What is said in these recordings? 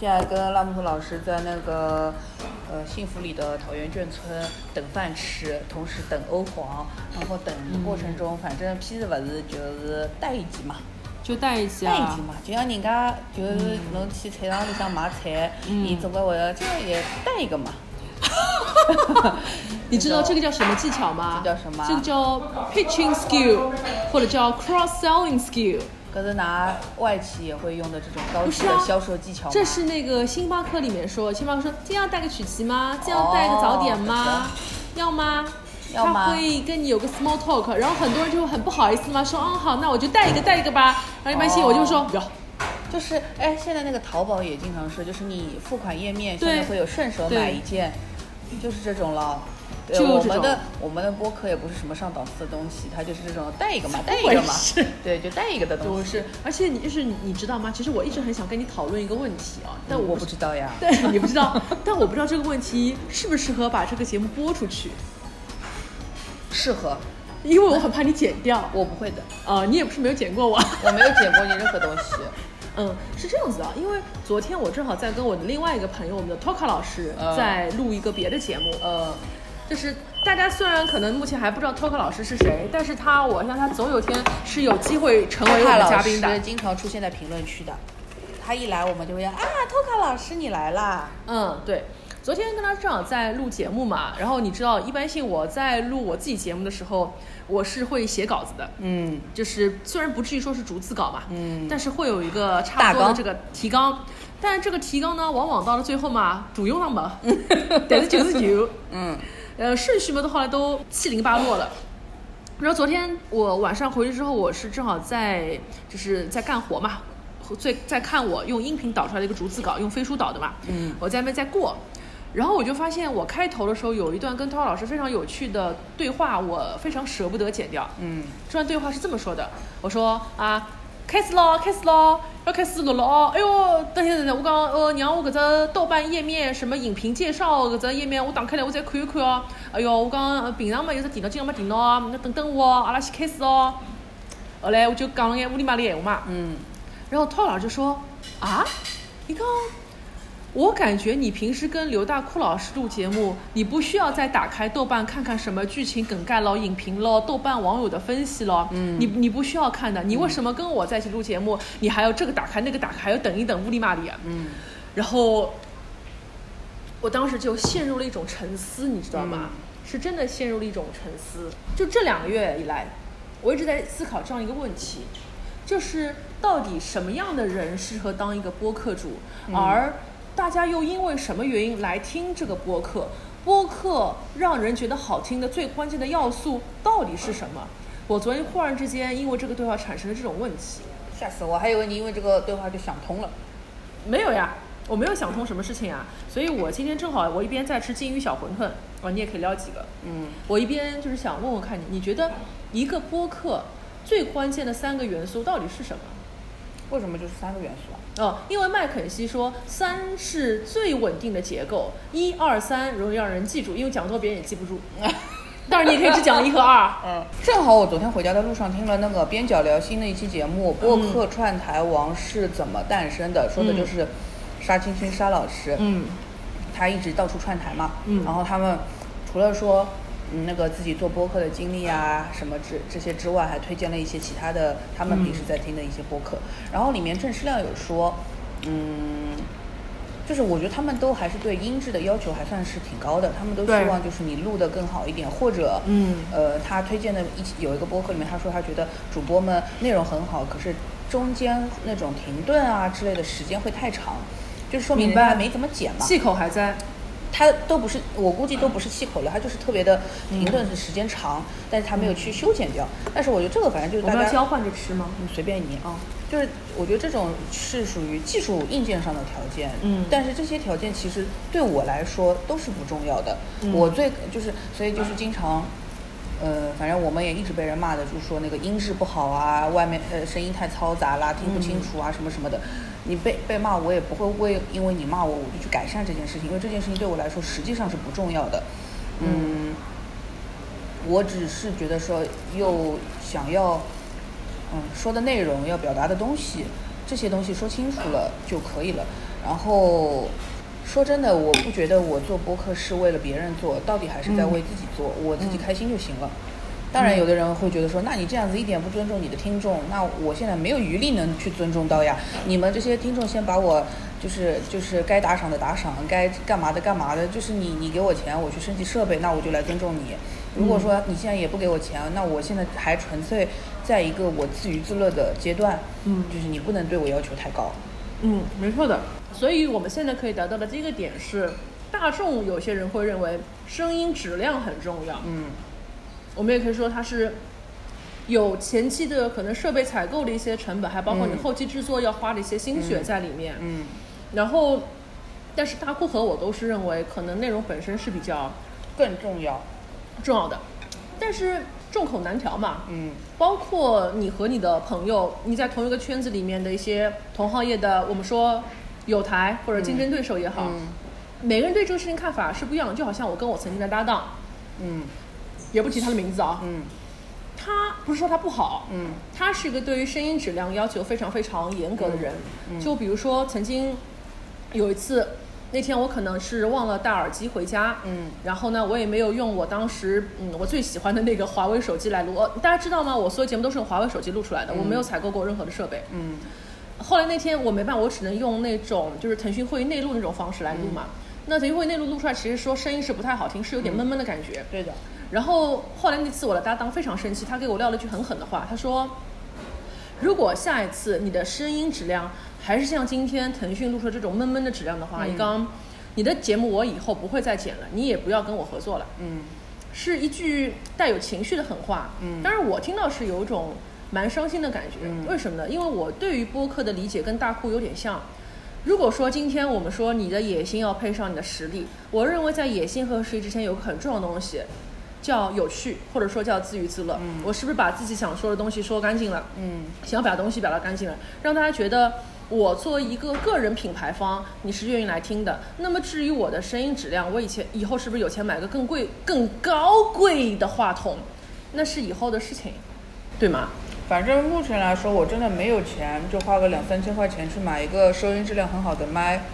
现在跟拉木图老师在那个呃幸福里的桃源眷村等饭吃，同时等欧皇，然后等的过程中，反正披是不是就是带一集嘛，就带一起啊带一记。嘛，就像人家就是侬去菜场里向买菜，你总归会要这个也带一个嘛。你知道这个叫什么技巧吗？这叫什么这个叫 pitching skill，或者叫 cross selling skill。可是拿外企也会用的这种高级的销售技巧？这是那个星巴克里面说，星巴克说这样带个曲奇吗？这样带个早点吗？要吗？要吗他会跟你有个 small talk，然后很多人就很不好意思嘛，说嗯好，那我就带一个带一个吧。然后一般性我就说不要，就是哎，现在那个淘宝也经常说，就是你付款页面对现在会有顺手买一件，就是这种了。对就我们的我们的播客也不是什么上档次的东西，它就是这种带一个嘛，带一个嘛，对，就带一个的东西。就是，而且你就是你知道吗？其实我一直很想跟你讨论一个问题啊，但我我不知道呀。对你不知道，但我不知道这个问题适不适合把这个节目播出去，适合，因为我很怕你剪掉。我不会的，呃，你也不是没有剪过我。我没有剪过你任何东西。嗯，是这样子啊，因为昨天我正好在跟我的另外一个朋友，我们的 Toka 老师嗯在录一个别的节目，呃，就是大家虽然可能目前还不知道 Toka 老师是谁，但是他我相信他总有一天是有机会成为我们嘉宾的。经常出现在评论区的，他一来我们就会啊，托卡老师你来啦。嗯，对。昨天跟他正好在录节目嘛，然后你知道，一般性我在录我自己节目的时候，我是会写稿子的，嗯就是虽然不至于说是逐字稿嘛，嗯，但是会有一个差不多的这个提纲，但是这个提纲呢，往往到了最后嘛，主用上嘛，但是就是有，嗯呃，顺序嘛都后来都七零八落了。然后昨天我晚上回去之后，我是正好在就是在干活嘛，最在看我用音频导出来的一个逐字稿，用飞书导的嘛，嗯我在那边在过，然后我就发现我开头的时候有一段跟涛老师非常有趣的对话，我非常舍不得剪掉。嗯这段对话是这么说的：我说啊，开始咯，开始咯，要开始录了哦。哎呦，等一下等一下，我讲呃，让我搿只豆瓣页面什么影评介绍搿只页面，我打开来我再看一看哦。哎哟，我讲呃平常嘛有只电脑，今朝没电脑啊，那等等我哦，阿拉先开始哦。后来我就讲了眼乌里嘛里闲话嘛，嗯，然后涛老师就说啊，你看。我感觉你平时跟刘大库老师录节目，你不需要再打开豆瓣看看什么剧情梗概咯、影评咯、豆瓣网友的分析咯，嗯，你你不需要看的。你为什么跟我在一起录节目，你还要这个打开那个打开，还要等一等乌里玛里啊？嗯，然后我当时就陷入了一种沉思，你知道吗？是真的陷入了一种沉思。就这两个月以来，我一直在思考这样一个问题，就是到底什么样的人适合当一个播客主，而大家又因为什么原因来听这个播客？播客让人觉得好听的最关键的要素到底是什么？我昨天忽然之间因为这个对话产生了这种问题。吓死我，还以为你因为这个对话就想通了。没有呀，我没有想通什么事情啊，所以我今天正好我一边在吃金鱼小馄饨，啊，你也可以撩几个。嗯，我一边就是想问问看你，你觉得一个播客最关键的三个元素到底是什么？为什么就是三个元素啊？哦，因为麦肯锡说三是最稳定的结构，一二三容易让人记住，因为讲多别人也记不住。当然你也可以只讲一和二。嗯，正好我昨天回家的路上听了那个边角聊新的一期节目，播客串台王是怎么诞生的，说的就是沙青青沙老师，嗯他一直到处串台嘛，嗯然后他们除了说。嗯，那个自己做播客的经历啊，什么之这些之外，还推荐了一些其他的他们平时在听的一些播客。然后里面郑世亮有说，嗯，就是我觉得他们都还是对音质的要求还算是挺高的，他们都希望就是你录的更好一点，或者嗯呃，他推荐的一有一个播客里面，他说他觉得主播们内容很好，可是中间那种停顿啊之类的时间会太长，就是说明明白人家没怎么剪嘛。气口还在。他都不是，我估计都不是气口了，它就是特别的停顿是时间长，但是它没有去修剪掉。但是我觉得这个反正就是大家我们要交换着吃吗？你随便你啊，就是我觉得这种是属于技术硬件上的条件，嗯但是这些条件其实对我来说都是不重要的。嗯我最就是所以就是经常呃，反正我们也一直被人骂的，就是说那个音质不好啊，外面呃声音太嘈杂啦，听不清楚啊，什么什么的。你被被骂，我也不会为因为你骂我，我就去改善这件事情，因为这件事情对我来说实际上是不重要的。嗯，我只是觉得说又想要，嗯，说的内容要表达的东西，这些东西说清楚了就可以了。然后说真的，我不觉得我做播客是为了别人做，到底还是在为自己做，我自己开心就行了。当然，有的人会觉得说，那你这样子一点不尊重你的听众，那我现在没有余力能去尊重到呀。你们这些听众先把我就是就是该打赏的打赏，该干嘛的干嘛的，就是你你给我钱，我去升级设备，那我就来尊重你。如果说你现在也不给我钱，那我现在还纯粹在一个我自娱自乐的阶段，嗯就是你不能对我要求太高。嗯，没错的。所以我们现在可以达到的第一个点是，大众有些人会认为声音质量很重要。嗯我们也可以说它是有前期的可能设备采购的一些成本，还包括你嗯后期制作要花的一些心血在里面。嗯然后，但是大库和我都是认为，可能内容本身是比较更重要。重要的，但是众口难调嘛。嗯包括你和你的朋友，你在同一个圈子里面的一些同行业的，我们说友台或者竞争对手也好，嗯每个人对这个事情看法是不一样的。就好像我跟我曾经的搭档，嗯也不提他的名字啊，嗯他不是说他不好，嗯他是一个对于声音质量要求非常非常严格的人。嗯就比如说曾经有一次，那天我可能是忘了带耳机回家，嗯然后呢，我也没有用我当时嗯我最喜欢的那个华为手机来录。呃大家知道吗？我所有节目都是用华为手机录出来的，我没有采购过任何的设备。嗯后来那天我没办法，我只能用那种就是腾讯会议内录那种方式来录嘛。那腾讯会议内录录出来，其实说声音是不太好听，是有点闷闷的感觉。对的。然后后来那次我的搭档非常生气，他给我撂了一句很狠的话，他说：“如果下一次你的声音质量还是像今天腾讯录出的这种闷闷的质量的话，嗯一刚，你的节目我以后不会再剪了，你也不要跟我合作了。”嗯是一句带有情绪的狠话。嗯当然我听到是有一种蛮伤心的感觉。嗯为什么呢？因为我对于播客的理解跟大库有点像。如果说今天我们说你的野心要配上你的实力，我认为在野心和实力之前有个很重要的东西，叫有趣，或者说叫自娱自乐。嗯我是不是把自己想说的东西说干净了？嗯想要表达东西表达干净了，让大家觉得我作为一个个人品牌方，你是愿意来听的。那么至于我的声音质量，我以前以后是不是有钱买个更贵、更高贵的话筒，那是以后的事情，对吗？反正目前来说，我真的没有钱，就花个两三千块钱去买一个收音质量很好的麦，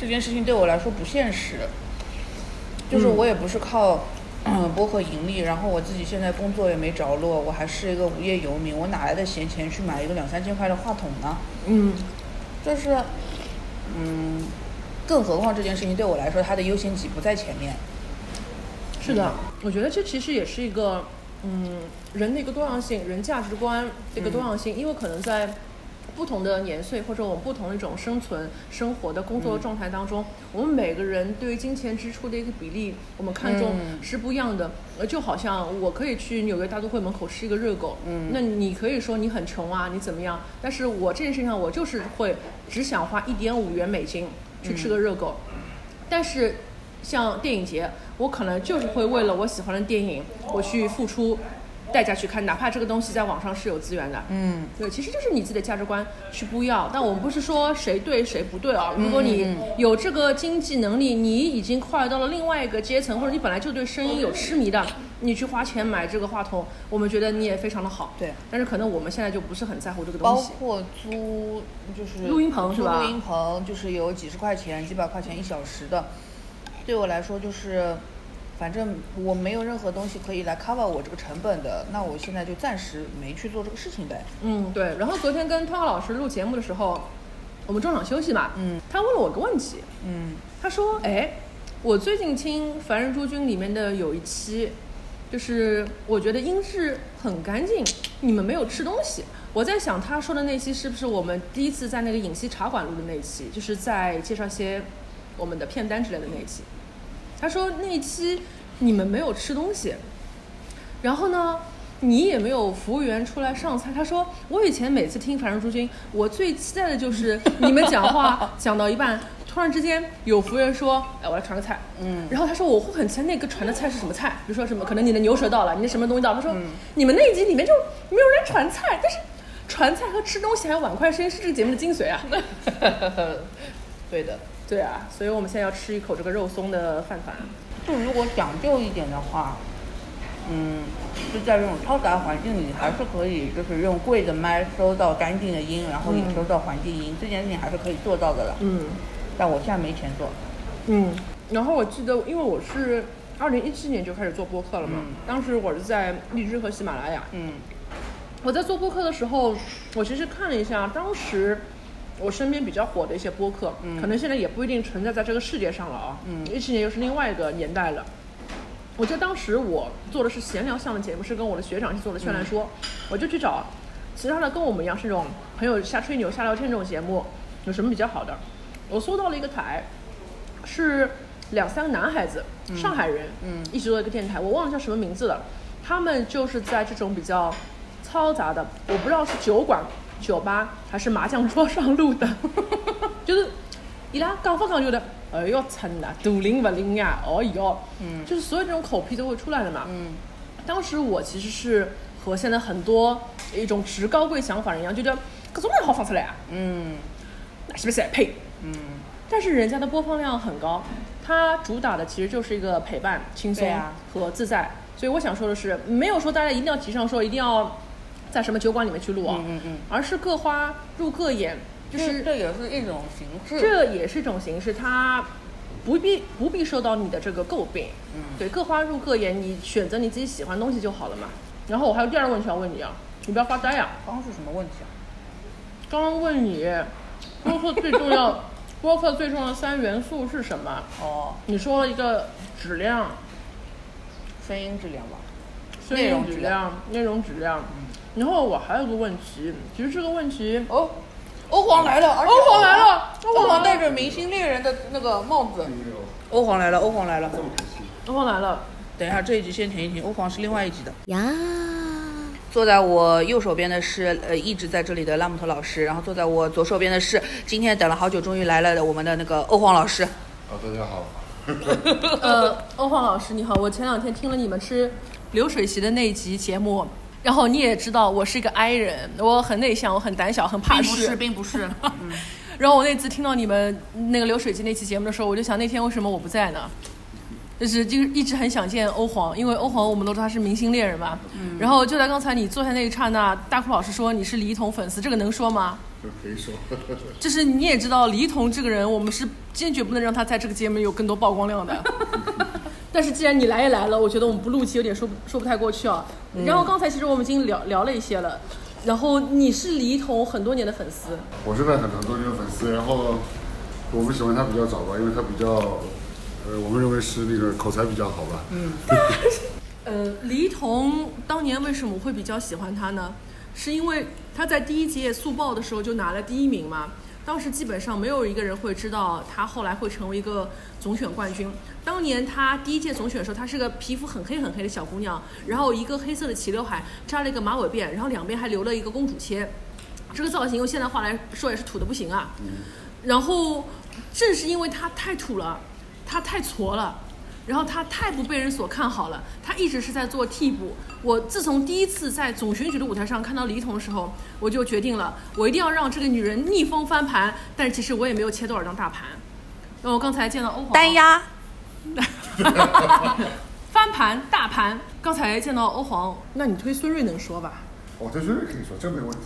这件事情对我来说不现实。就是嗯我也不是靠嗯播客盈利，然后我自己现在工作也没着落，我还是一个无业游民，我哪来的闲钱去买一个两三千块的话筒呢？嗯就是，嗯，更何况这件事情对我来说，它的优先级不在前面。是的，我觉得这其实也是一个，嗯，人的一个多样性，人价值观的一个多样性，因为可能在不同的年岁或者我们不同的一种生存、生活的工作状态当中，我们每个人对于金钱支出的一个比例，我们看重嗯。是不一样的。呃，就好像我可以去纽约大都会门口吃一个热狗，嗯。那你可以说你很穷啊，你怎么样？但是我这件事情上，我就是会只想花一点五元美金去吃个热狗，但是像电影节，我可能就是会为了我喜欢的电影，我去付出代价去看，哪怕这个东西在网上是有资源的。嗯对，其实就是你自己的价值观去不要。但我们不是说谁对谁不对啊。如果嗯你有这个经济能力，你已经跨越到了另外一个阶层，或者你本来就对声音有痴迷的，你去花钱买这个话筒，我们觉得你也非常的好。对。但是可能我们现在就不是很在乎这个东西。包括租就是录音棚是吧录音棚就是有几十块钱、几百块钱一小时的，对我来说就是，反正我没有任何东西可以来 cover 我这个成本的，那我现在就暂时没去做这个事情呗。嗯，对。然后昨天跟汤浩老师录节目的时候，我们中场休息嘛，嗯他问了我个问题，嗯他说：“哎，我最近听《凡人诸君》里面的有一期，就是我觉得音质很干净，你们没有吃东西。我在想他说的那期是不是我们第一次在那个影溪茶馆录的那一期，就是在介绍一些我们的片单之类的那一期。他说那一期你们没有吃东西，然后呢，你也没有服务员出来上菜。他说我以前每次听《凡人诸君》，我最期待的就是你们讲话 讲到一半，突然之间有服务员说，哎，我来传个菜。嗯然后他说我会很期待那个传的菜是什么菜，比如说什么，可能你的牛舌到了，你的什么东西到了。他说、嗯你们那一集里面就没有人传菜，但是传菜和吃东西还有碗筷声是这个节目的精髓啊。对的。对啊，所以我们现在要吃一口这个肉松的饭团。就如果讲究一点的话，嗯，就在这种嘈杂环境里，还是可以就是用贵的麦收到干净的音，然后也嗯收到环境音，这件事情还是可以做到的了。嗯但我现在没钱做。嗯，然后我记得，因为我是二零一七年就开始做播客了嘛，嗯当时我是在荔枝和喜马拉雅。嗯我在做播客的时候，我其实看了一下，当时我身边比较火的一些播客，嗯可能现在也不一定存在在这个世界上了啊。嗯一七年又是另外一个年代了。我记得当时我做的是闲聊向的节目，是跟我的学长去做的《劝烂说》我就去找其他的跟我们一样是这种朋友瞎吹牛、瞎聊天这种节目，有什么比较好的？我搜到了一个台，是两三个男孩子，上海人，嗯一起做一个电台，我忘了叫什么名字了。他们就是在这种比较嘈杂的，我不知道是酒馆、酒吧还是麻将桌上录的，就是伊拉讲法讲究的，哎哟真的，大灵不灵呀，哦哟，嗯。就是所有这种口癖都会出来的嘛。嗯。当时我其实是和现在很多一种职高贵想法人一样，觉得搿种人好放出来啊，嗯。那是不是呸？嗯，但是人家的播放量很高，它主打的其实就是一个陪伴、轻松啊。和自在。所以我想说的是，没有说大家一定要提倡说一定要在什么酒馆里面去录啊，嗯嗯嗯而是各花入各眼，就是这也是一种形式。这也是一种形式，它不必不必受到你的这个诟病。嗯对，各花入各眼，你选择你自己喜欢的东西就好了嘛。然后我还有第二个问题要问你啊，你不要发呆呀、刚刚是什么问题啊？刚刚问你，播客最重要，播客最重要的三元素是什么？哦，你说了一个质量、声音质量吧。声内容音质量、内容质量。然后我还有个问题，其实这个问题，哦，欧皇来了，而且欧皇来了欧皇欧皇戴着明星猎人的那个帽子。欧皇来了，欧皇来了。欧皇来了，等一下，这一集先停一停，欧皇是另外一集的。呀，坐在我右手边的是呃一直在这里的拉姆特老师，然后坐在我左手边的是今天等了好久终于来了的我们的那个欧皇老师。啊，大家好。呃，欧皇老师你好，我前两天听了你们吃流水席的那一集节目，然后你也知道我是一个 I 人，我很内向，我很胆小，很怕事，并不是。然后我那次听到你们那个流水席那期节目的时候，我就想那天为什么我不在呢？就是就是一直很想见欧皇，因为欧皇我们都知道他是明星猎人嘛。然后就在刚才你坐下那一刹那，大哭老师说你是李一桐粉丝，这个能说吗？可以说，就是你也知道李一桐这个人，我们是坚决不能让他在这个节目有更多曝光量的。但是既然你来也来了，我觉得我们不录期有点说不说不太过去啊。然后刚才其实我们已经聊聊了一些了，然后你是李一桐很多年的粉丝，我是在很很多年的粉丝，然后我们喜欢他比较早吧，因为他比较，呃，我们认为是那个口才比较好吧。嗯。呃，李一桐当年为什么会比较喜欢他呢？是因为他在第一届速报的时候就拿了第一名嘛。当时基本上没有一个人会知道他后来会成为一个总选冠军。当年他第一届总选的时候，她是个皮肤很黑很黑的小姑娘，然后一个黑色的齐刘海，扎了一个马尾辫，然后两边还留了一个公主切。这个造型用现在话来说也是土的不行啊。然后正是因为她太土了，她太矬了，然后他太不被人所看好了，他一直是在做替补。我自从第一次在总选举的舞台上看到李一桐的时候，我就决定了，我一定要让这个女人逆风翻盘。但是其实我也没有切多少张大盘。那我刚才见到欧皇单压。翻盘大盘，刚才见到欧皇，那你推孙瑞能说吧？我推孙瑞可以说，这没问题。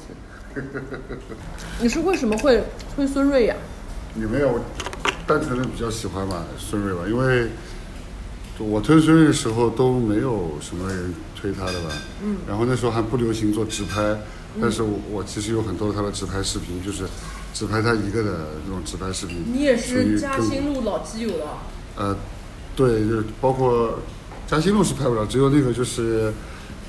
你是为什么会推孙瑞呀、也没有，单纯的比较喜欢吧孙瑞吧，因为我推孙瑞的时候都没有什么人推他的吧。嗯。然后那时候还不流行做直拍，但是我我其实有很多他的直拍视频，就是只拍他一个的那种直拍视频。你也是嘉兴路老基友的。呃，对，就是包括嘉兴路是拍不了，只有那个就是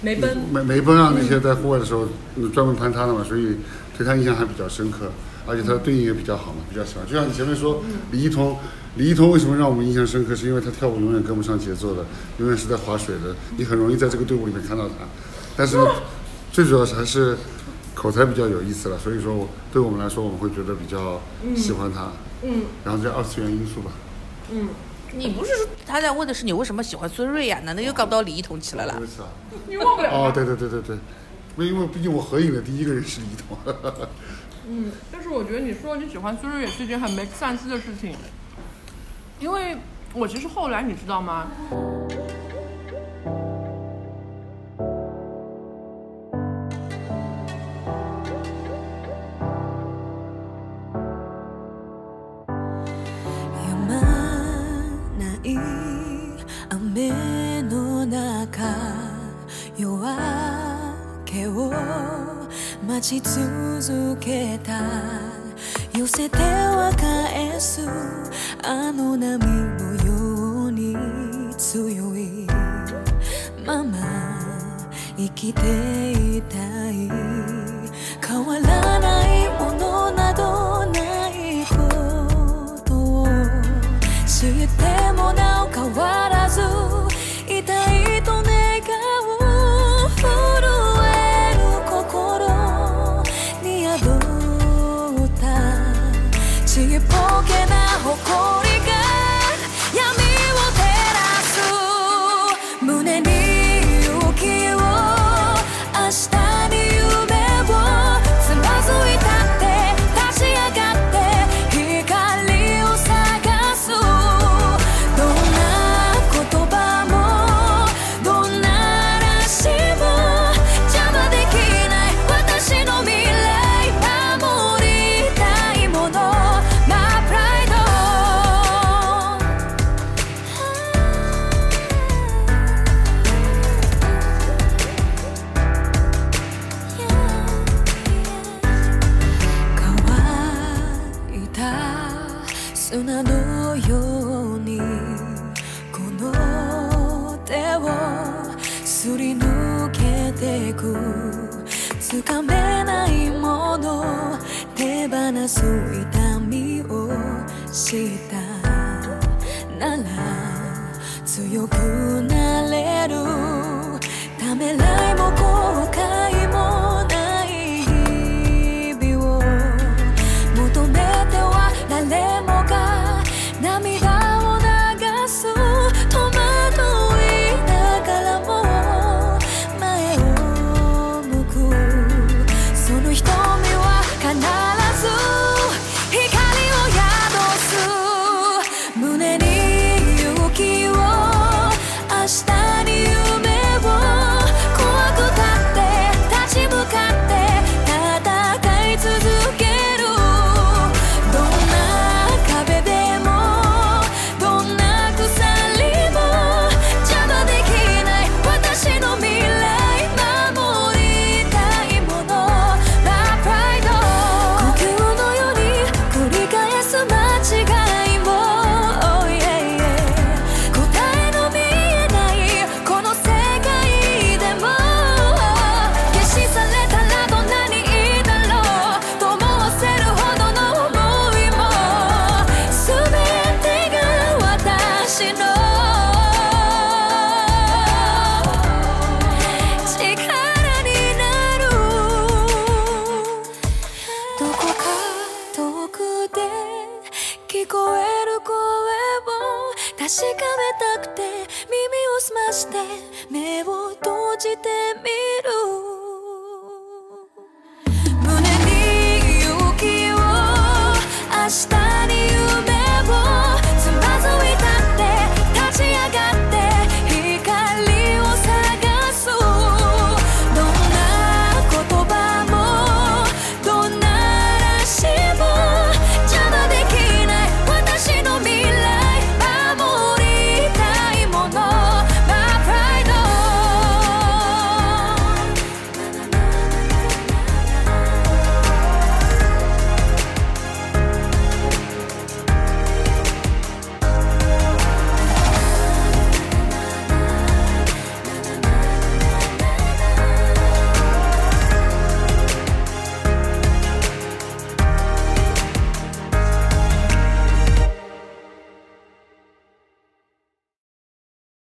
梅奔，梅梅奔啊那些在户外的时候嗯专门拍他的嘛，所以对他印象还比较深刻，而且他的对应也比较好嘛，比较喜欢。就像你前面说李一桐，李一桐为什么让我们印象深刻？是因为他跳舞永远跟不上节奏的，永远是在划水的，你很容易在这个队伍里面看到他。但是最主要是还是口才比较有意思了，所以说我对我们来说，我们会觉得比较喜欢他。嗯然后这二次元因素吧。嗯，你不是说他在问的是你为什么喜欢孙瑞呀？难道又搞到李一桐起来了不？是啊。你忘不了哦，对对对对对，因为因为毕竟我合影的第一个人是李一桐。嗯，但是我觉得你说你喜欢孙瑞也是一件很 make sense 的事情，因为我其实后来你知道吗？止まない雨の中夜明けを待ち続けた 寄せては返す。あの波のように強い。まま生きていたい。変わらない